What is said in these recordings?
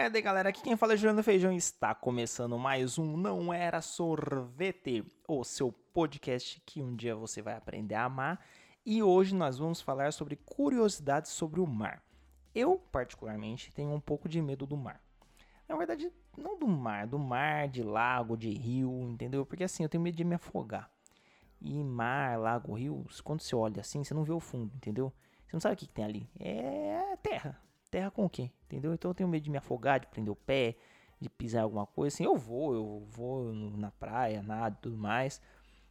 tarde, galera. Aqui quem fala é Juliano Feijão e está começando mais um Não Era Sorvete, o seu podcast que um dia você vai aprender a amar. E hoje nós vamos falar sobre curiosidades sobre o mar. Eu, particularmente, tenho um pouco de medo do mar. Na verdade, não do mar, do mar, de lago, de rio, entendeu? Porque assim, eu tenho medo de me afogar. E mar, lago, rio, quando você olha assim, você não vê o fundo, entendeu? Você não sabe o que, que tem ali. É terra. Terra com quê? Entendeu? Então eu tenho medo de me afogar, de prender o pé, de pisar alguma coisa. Assim, eu vou, eu vou na praia, nada tudo mais.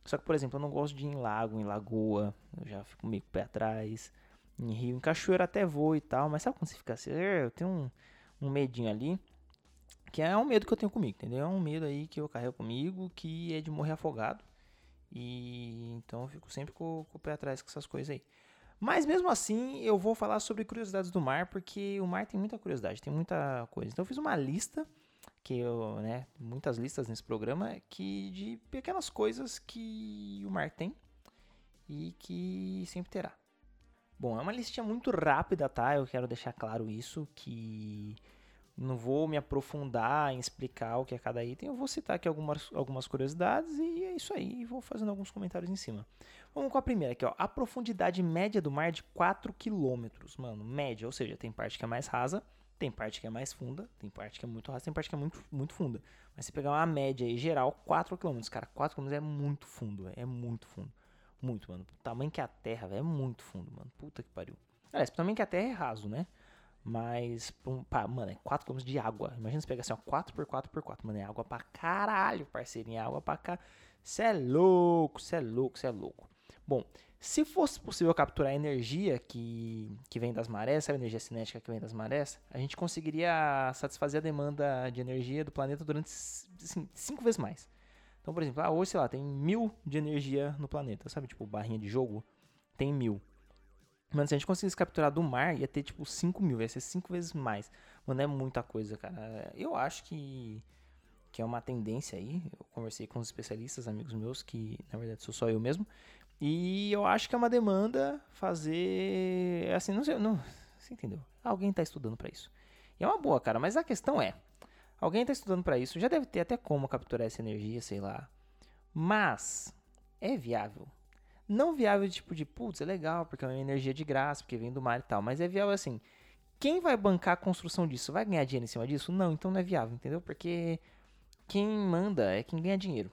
Só que, por exemplo, eu não gosto de ir em lago, em lagoa. Eu já fico meio com o pé atrás. Em rio, em cachoeira até vou e tal. Mas sabe quando você fica assim? Eu tenho um, um medinho ali. Que é um medo que eu tenho comigo, entendeu? É um medo aí que eu carrego comigo, que é de morrer afogado. E então eu fico sempre com, com o pé atrás com essas coisas aí. Mas mesmo assim, eu vou falar sobre curiosidades do mar, porque o mar tem muita curiosidade, tem muita coisa. Então eu fiz uma lista, que eu, né, muitas listas nesse programa, que de pequenas coisas que o mar tem e que sempre terá. Bom, é uma listinha muito rápida, tá? Eu quero deixar claro isso, que não vou me aprofundar em explicar o que é cada item. Eu vou citar aqui algumas, algumas curiosidades e é isso aí. Vou fazendo alguns comentários em cima. Vamos com a primeira aqui, ó. A profundidade média do mar é de 4 km, mano. Média, ou seja, tem parte que é mais rasa, tem parte que é mais funda, tem parte que é muito rasa, tem parte que é muito, muito funda. Mas se pegar uma média aí geral, 4 km, cara, 4 km é muito fundo, véio. é muito fundo. Muito, mano. O tamanho que é a terra, velho, é muito fundo, mano. Puta que pariu. Aliás, tamanho que a terra é raso, né? Mas, pá, mano, é 4 km de água. Imagina você pegar assim, ó, 4x4x4. Mano, é água pra caralho, parceirinho. É água pra cá. Cê é louco, cê é louco, cê é louco. Bom, se fosse possível capturar a energia que, que vem das marés, a energia cinética que vem das marés, a gente conseguiria satisfazer a demanda de energia do planeta durante assim, cinco vezes mais. Então, por exemplo, ah, hoje, sei lá, tem mil de energia no planeta, sabe? Tipo, barrinha de jogo tem mil. Mano, se a gente conseguisse capturar do mar, ia ter tipo 5 mil, ia ser 5 vezes mais. Mano, é muita coisa, cara. Eu acho que, que é uma tendência aí. Eu conversei com os especialistas, amigos meus, que na verdade sou só eu mesmo. E eu acho que é uma demanda fazer. Assim, não sei. Não, você entendeu? Alguém está estudando para isso. E é uma boa, cara. Mas a questão é: alguém está estudando para isso. Já deve ter até como capturar essa energia, sei lá. Mas é viável? Não viável tipo de, putz, é legal, porque é uma energia de graça, porque vem do mar e tal. Mas é viável assim. Quem vai bancar a construção disso? Vai ganhar dinheiro em cima disso? Não, então não é viável, entendeu? Porque quem manda é quem ganha dinheiro.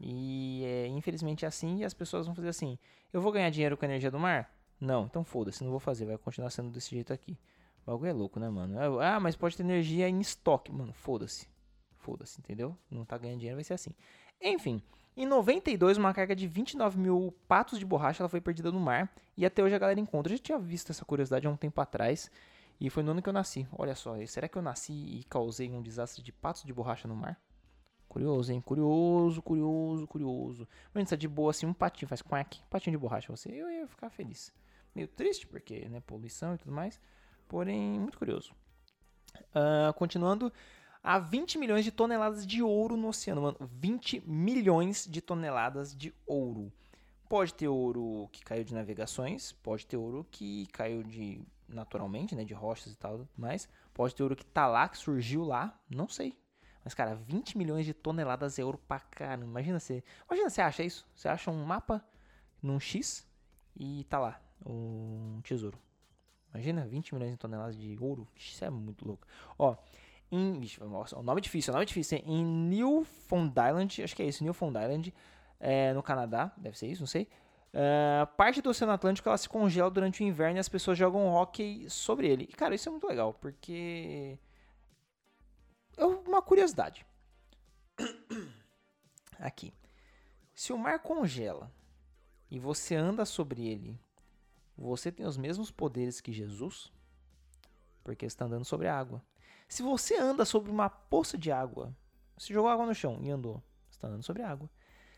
E é, infelizmente é assim, e as pessoas vão fazer assim: eu vou ganhar dinheiro com a energia do mar? Não, então foda-se, não vou fazer, vai continuar sendo desse jeito aqui. O bagulho é louco, né, mano? Ah, mas pode ter energia em estoque. Mano, foda-se. Foda-se, entendeu? Não tá ganhando dinheiro, vai ser assim. Enfim, em 92, uma carga de 29 mil patos de borracha ela foi perdida no mar e até hoje a galera encontra. Eu já tinha visto essa curiosidade há um tempo atrás e foi no ano que eu nasci. Olha só, será que eu nasci e causei um desastre de patos de borracha no mar? Curioso, hein? Curioso, curioso, curioso. Mas tá de boa assim, um patinho faz quack, patinho de borracha você, eu ia ficar feliz. Meio triste porque, né, poluição e tudo mais, porém muito curioso. Uh, continuando, Há 20 milhões de toneladas de ouro no oceano, mano. 20 milhões de toneladas de ouro. Pode ter ouro que caiu de navegações, pode ter ouro que caiu de naturalmente, né, de rochas e tal, mas pode ter ouro que tá lá, que surgiu lá, não sei. Mas cara, 20 milhões de toneladas é ouro pra caramba. Imagina você, imagina você acha isso? Você acha um mapa num X e tá lá um tesouro. Imagina 20 milhões de toneladas de ouro. Isso é muito louco. Ó, em. o nome é difícil, o nome é difícil. Em Newfoundland, acho que é isso, Newfoundland, é, no Canadá, deve ser isso, não sei. É, parte do Oceano Atlântico ela se congela durante o inverno e as pessoas jogam hockey sobre ele. E cara, isso é muito legal, porque. É uma curiosidade. Aqui. Se o mar congela e você anda sobre ele, você tem os mesmos poderes que Jesus? Porque está andando sobre a água. Se você anda sobre uma poça de água, você jogou água no chão e andou, está andando sobre água.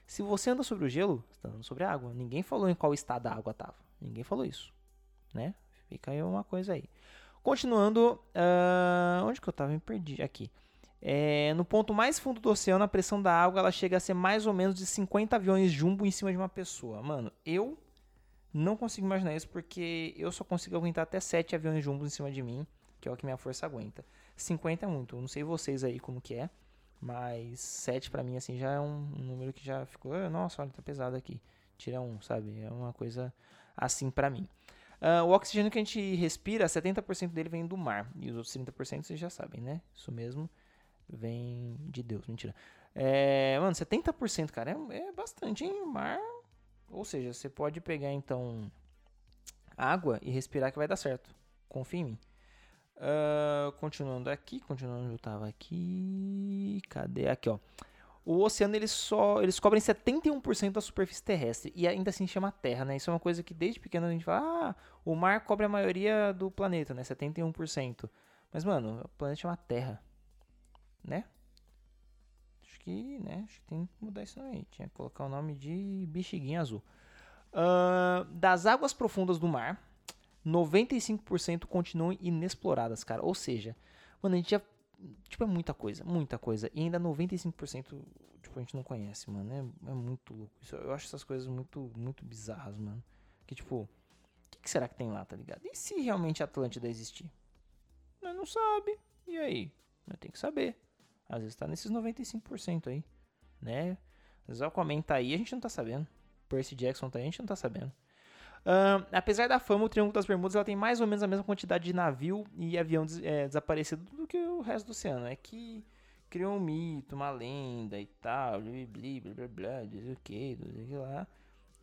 Se você anda sobre o gelo, está andando sobre água. Ninguém falou em qual estado a água estava. Ninguém falou isso, né? Fica aí uma coisa aí. Continuando, uh, onde que eu estava? Me perdi. Aqui. É, no ponto mais fundo do oceano, a pressão da água ela chega a ser mais ou menos de 50 aviões jumbo em cima de uma pessoa. Mano, eu não consigo imaginar isso porque eu só consigo aguentar até 7 aviões jumbo em cima de mim que é o que minha força aguenta. 50 é muito, eu não sei vocês aí como que é, mas 7 para mim assim já é um, número que já ficou, ah, nossa, olha, tá pesado aqui. Tira um, sabe? É uma coisa assim para mim. Uh, o oxigênio que a gente respira, 70% dele vem do mar. E os outros 30% vocês já sabem, né? Isso mesmo vem de Deus, mentira. É, mano, 70%, cara, é, é bastante, hein? Mar. Ou seja, você pode pegar então água e respirar que vai dar certo. Confia em mim. Uh, continuando aqui, continuando onde eu tava aqui. Cadê? Aqui, ó. O oceano eles só eles cobrem 71% da superfície terrestre e ainda assim chama Terra, né? Isso é uma coisa que desde pequeno a gente fala, ah, o mar cobre a maioria do planeta, né? 71%. Mas mano, o planeta chama Terra, né? Acho que, né? Acho que tem que mudar isso aí. Tinha que colocar o nome de bexiguinha azul. Uh, das águas profundas do mar, 95% continuam inexploradas, cara. Ou seja, mano, a gente já. Tipo, é muita coisa, muita coisa. E ainda 95% tipo, a gente não conhece, mano. É, é muito louco. Isso, eu acho essas coisas muito, muito bizarras, mano. Que tipo, o que, que, será que tem lá, tá ligado? E se realmente a Atlântida existir? Nós não sabe. E aí? Nós tem que saber. Às vezes tá nesses 95% aí, né? Às o Aquaman aí a gente não tá sabendo. Percy Jackson tá aí a gente não tá sabendo. Uh, apesar da fama, o Triângulo das Bermudas ela tem mais ou menos a mesma quantidade de navio e avião des é, desaparecido do que o resto do oceano. É que criou um mito, uma lenda e tal, blá blá blá blá, diz o que, diz o que lá.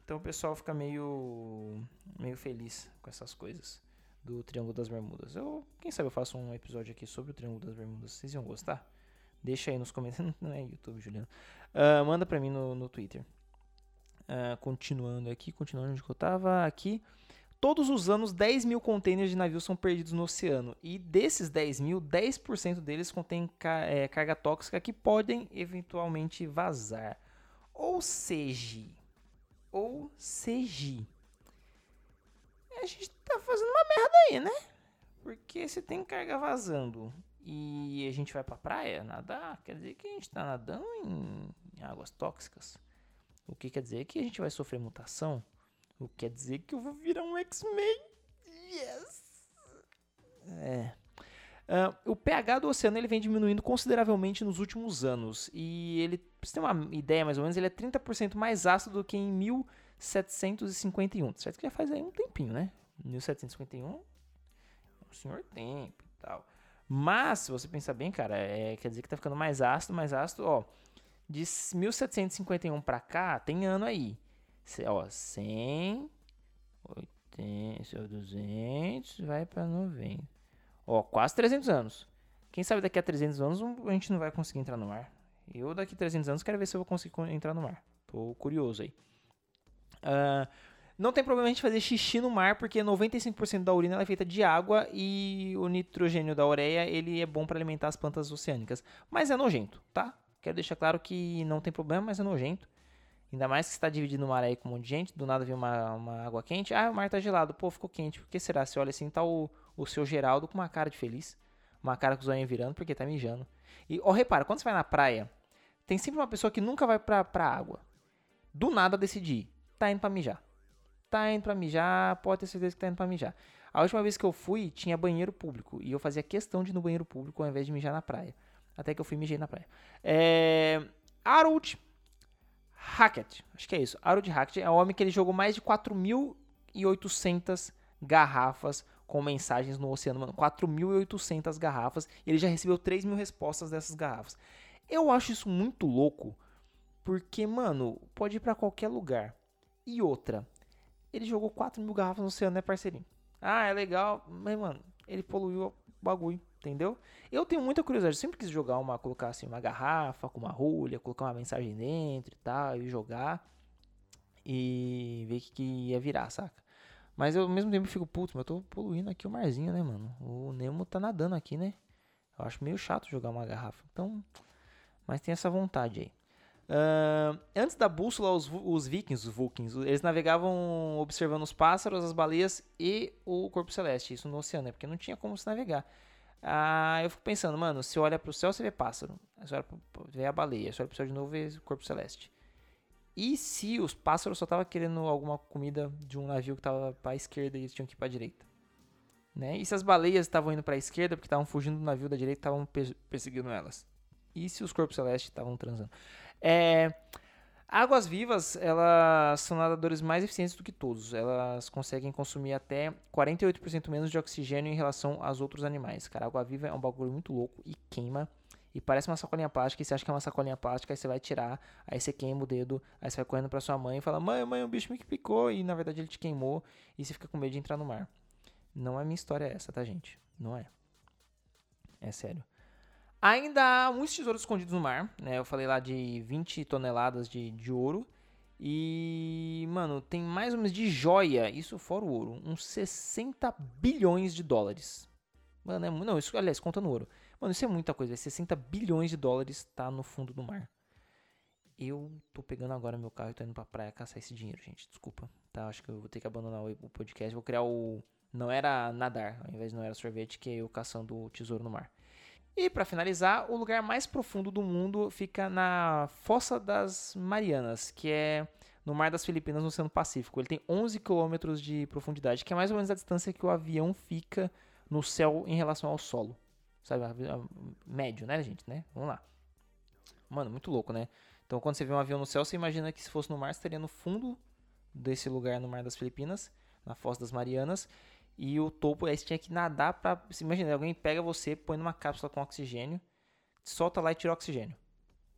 Então o pessoal fica meio, meio feliz com essas coisas do Triângulo das Bermudas. Eu, quem sabe eu faço um episódio aqui sobre o Triângulo das Bermudas. Vocês iam gostar? Deixa aí nos comentários. Não é YouTube, Juliano. Uh, manda pra mim no, no Twitter. Uh, continuando aqui, continuando onde eu estava aqui. Todos os anos, 10 mil containers de navios são perdidos no oceano. E desses 10 mil, 10% deles contém ca é, carga tóxica que podem eventualmente vazar. Ou seja, ou seja, a gente tá fazendo uma merda aí, né? Porque se tem carga vazando e a gente vai pra praia nadar, quer dizer que a gente tá nadando em, em águas tóxicas. O que quer dizer que a gente vai sofrer mutação? O que quer dizer que eu vou virar um X-Men? Yes! É. Uh, o pH do oceano ele vem diminuindo consideravelmente nos últimos anos. E ele, pra você ter uma ideia mais ou menos, ele é 30% mais ácido do que em 1751. Certo que já faz aí um tempinho, né? 1751 é um senhor tempo e tal. Mas, se você pensar bem, cara, é, quer dizer que tá ficando mais ácido, mais ácido, ó. De 1751 para cá, tem ano aí. Ó, 100, 80, 200, vai para 90. Ó, quase 300 anos. Quem sabe daqui a 300 anos a gente não vai conseguir entrar no mar. Eu daqui a 300 anos quero ver se eu vou conseguir entrar no mar. Tô curioso aí. Uh, não tem problema a gente fazer xixi no mar, porque 95% da urina é feita de água e o nitrogênio da ureia ele é bom para alimentar as plantas oceânicas. Mas é nojento, tá? Quero deixar claro que não tem problema, mas é nojento. Ainda mais que está dividindo o mar aí com um monte de gente, do nada vem uma, uma água quente. Ah, o mar tá gelado, pô, ficou quente. Por que será? Você olha assim, tá o, o seu Geraldo com uma cara de feliz. Uma cara com os olhos virando porque tá mijando. E, ó, repara, quando você vai na praia, tem sempre uma pessoa que nunca vai pra, pra água. Do nada decidir, tá indo pra mijar. Tá indo pra mijar, pode ter certeza que tá indo pra mijar. A última vez que eu fui, tinha banheiro público. E eu fazia questão de ir no banheiro público ao invés de mijar na praia. Até que eu fui mijei na praia. É... Harold Hackett. Acho que é isso. Harold Hackett é o homem que ele jogou mais de 4.800 garrafas com mensagens no oceano. Mano, 4.800 garrafas. E ele já recebeu 3 mil respostas dessas garrafas. Eu acho isso muito louco. Porque, mano, pode ir para qualquer lugar. E outra, ele jogou 4 mil garrafas no oceano, né, parceirinho? Ah, é legal. Mas, mano, ele poluiu o bagulho entendeu? Eu tenho muita curiosidade, sempre quis jogar uma, colocar assim uma garrafa com uma rolha, colocar uma mensagem dentro e tal, e jogar e ver o que, que ia virar, saca? Mas eu ao mesmo tempo fico puto, mas eu tô poluindo aqui o marzinho, né, mano? O Nemo tá nadando aqui, né? Eu acho meio chato jogar uma garrafa. Então, mas tem essa vontade aí. Uh, antes da bússola, os, os vikings, os Vulkins, eles navegavam observando os pássaros, as baleias e o corpo celeste. Isso no oceano, né? Porque não tinha como se navegar. Ah, eu fico pensando, mano, se olha pro céu, você vê pássaro. Você olha pro, vê a baleia. Se olha pro céu de novo, vê o corpo celeste. E se os pássaros só tava querendo alguma comida de um navio que tava pra esquerda e eles tinham que ir pra direita? Né? E se as baleias estavam indo para a esquerda porque estavam fugindo do navio da direita, estavam perseguindo elas. E se os corpos celestes estavam transando? É, águas vivas, elas são nadadores mais eficientes do que todos. Elas conseguem consumir até 48% menos de oxigênio em relação aos outros animais. Cara, água viva é um bagulho muito louco e queima. E parece uma sacolinha plástica, e você acha que é uma sacolinha plástica, aí você vai tirar, aí você queima o dedo, aí você vai correndo pra sua mãe e fala, mãe, mãe, o bicho me picou, e na verdade ele te queimou, e você fica com medo de entrar no mar. Não é minha história essa, tá, gente? Não é. É sério. Ainda há muitos tesouros escondidos no mar, né? Eu falei lá de 20 toneladas de, de ouro. E, mano, tem mais ou menos de joia, isso fora o ouro, uns 60 bilhões de dólares. Mano, é, não, isso, aliás, conta no ouro. Mano, isso é muita coisa, 60 bilhões de dólares tá no fundo do mar. Eu tô pegando agora meu carro e tô indo pra praia caçar esse dinheiro, gente. Desculpa, tá? Acho que eu vou ter que abandonar o podcast. Vou criar o. Não era nadar, ao invés de não era sorvete, que é eu caçando o tesouro no mar. E para finalizar, o lugar mais profundo do mundo fica na Fossa das Marianas, que é no Mar das Filipinas, no Oceano Pacífico. Ele tem 11 quilômetros de profundidade, que é mais ou menos a distância que o avião fica no céu em relação ao solo. Sabe? Médio, né, gente? Né? Vamos lá. Mano, muito louco, né? Então, quando você vê um avião no céu, você imagina que se fosse no mar, estaria no fundo desse lugar no Mar das Filipinas, na Fossa das Marianas. E o topo, aí você tinha que nadar pra. Imagina, alguém pega você, põe numa cápsula com oxigênio, solta lá e tira oxigênio.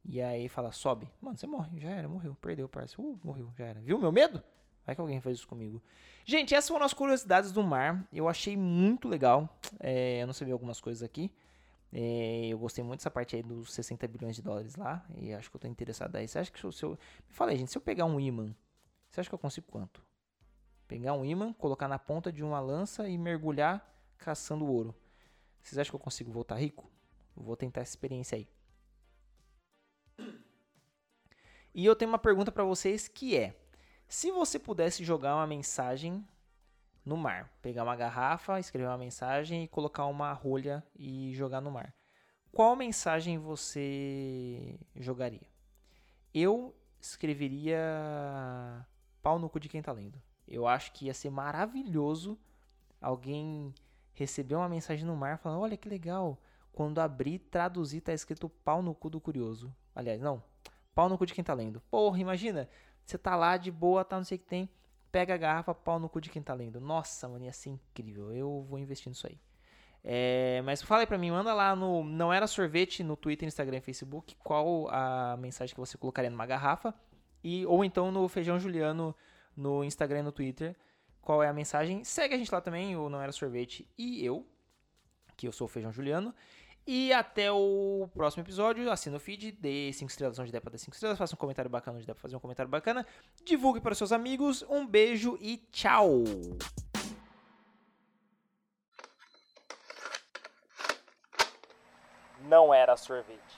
E aí fala, sobe. Mano, você morre. Já era, morreu. Perdeu, parceiro. Uh, morreu, já era. Viu meu medo? Vai que alguém faz isso comigo. Gente, essas foram as curiosidades do mar. Eu achei muito legal. É, eu não sabia algumas coisas aqui. É, eu gostei muito dessa parte aí dos 60 bilhões de dólares lá. E acho que eu tô interessado aí. Você acha que se eu. Me fala aí, gente, se eu pegar um imã, você acha que eu consigo quanto? Pegar um imã, colocar na ponta de uma lança e mergulhar caçando ouro. Vocês acham que eu consigo voltar rico? Vou tentar essa experiência aí. E eu tenho uma pergunta para vocês que é: se você pudesse jogar uma mensagem no mar, pegar uma garrafa, escrever uma mensagem e colocar uma rolha e jogar no mar, qual mensagem você jogaria? Eu escreveria pau no cu de quem tá lendo. Eu acho que ia ser maravilhoso alguém receber uma mensagem no mar falando: Olha que legal. Quando abrir, traduzir, tá escrito pau no cu do curioso. Aliás, não. Pau no cu de quem tá lendo. Porra, imagina. Você tá lá de boa, tá não sei o que tem. Pega a garrafa, pau no cu de quem tá lendo. Nossa, mano, ia ser incrível. Eu vou investir nisso aí. É, mas fala aí pra mim, manda lá no Não Era Sorvete no Twitter, Instagram e Facebook qual a mensagem que você colocaria numa garrafa. E, ou então no Feijão Juliano no Instagram e no Twitter qual é a mensagem. Segue a gente lá também, o Não Era Sorvete e eu, que eu sou o Feijão Juliano. E até o próximo episódio. Assina o feed, dê 5 estrelas onde der pra dar 5 estrelas. Faça um comentário bacana onde der pra fazer um comentário bacana. Divulgue para seus amigos. Um beijo e tchau! Não era sorvete.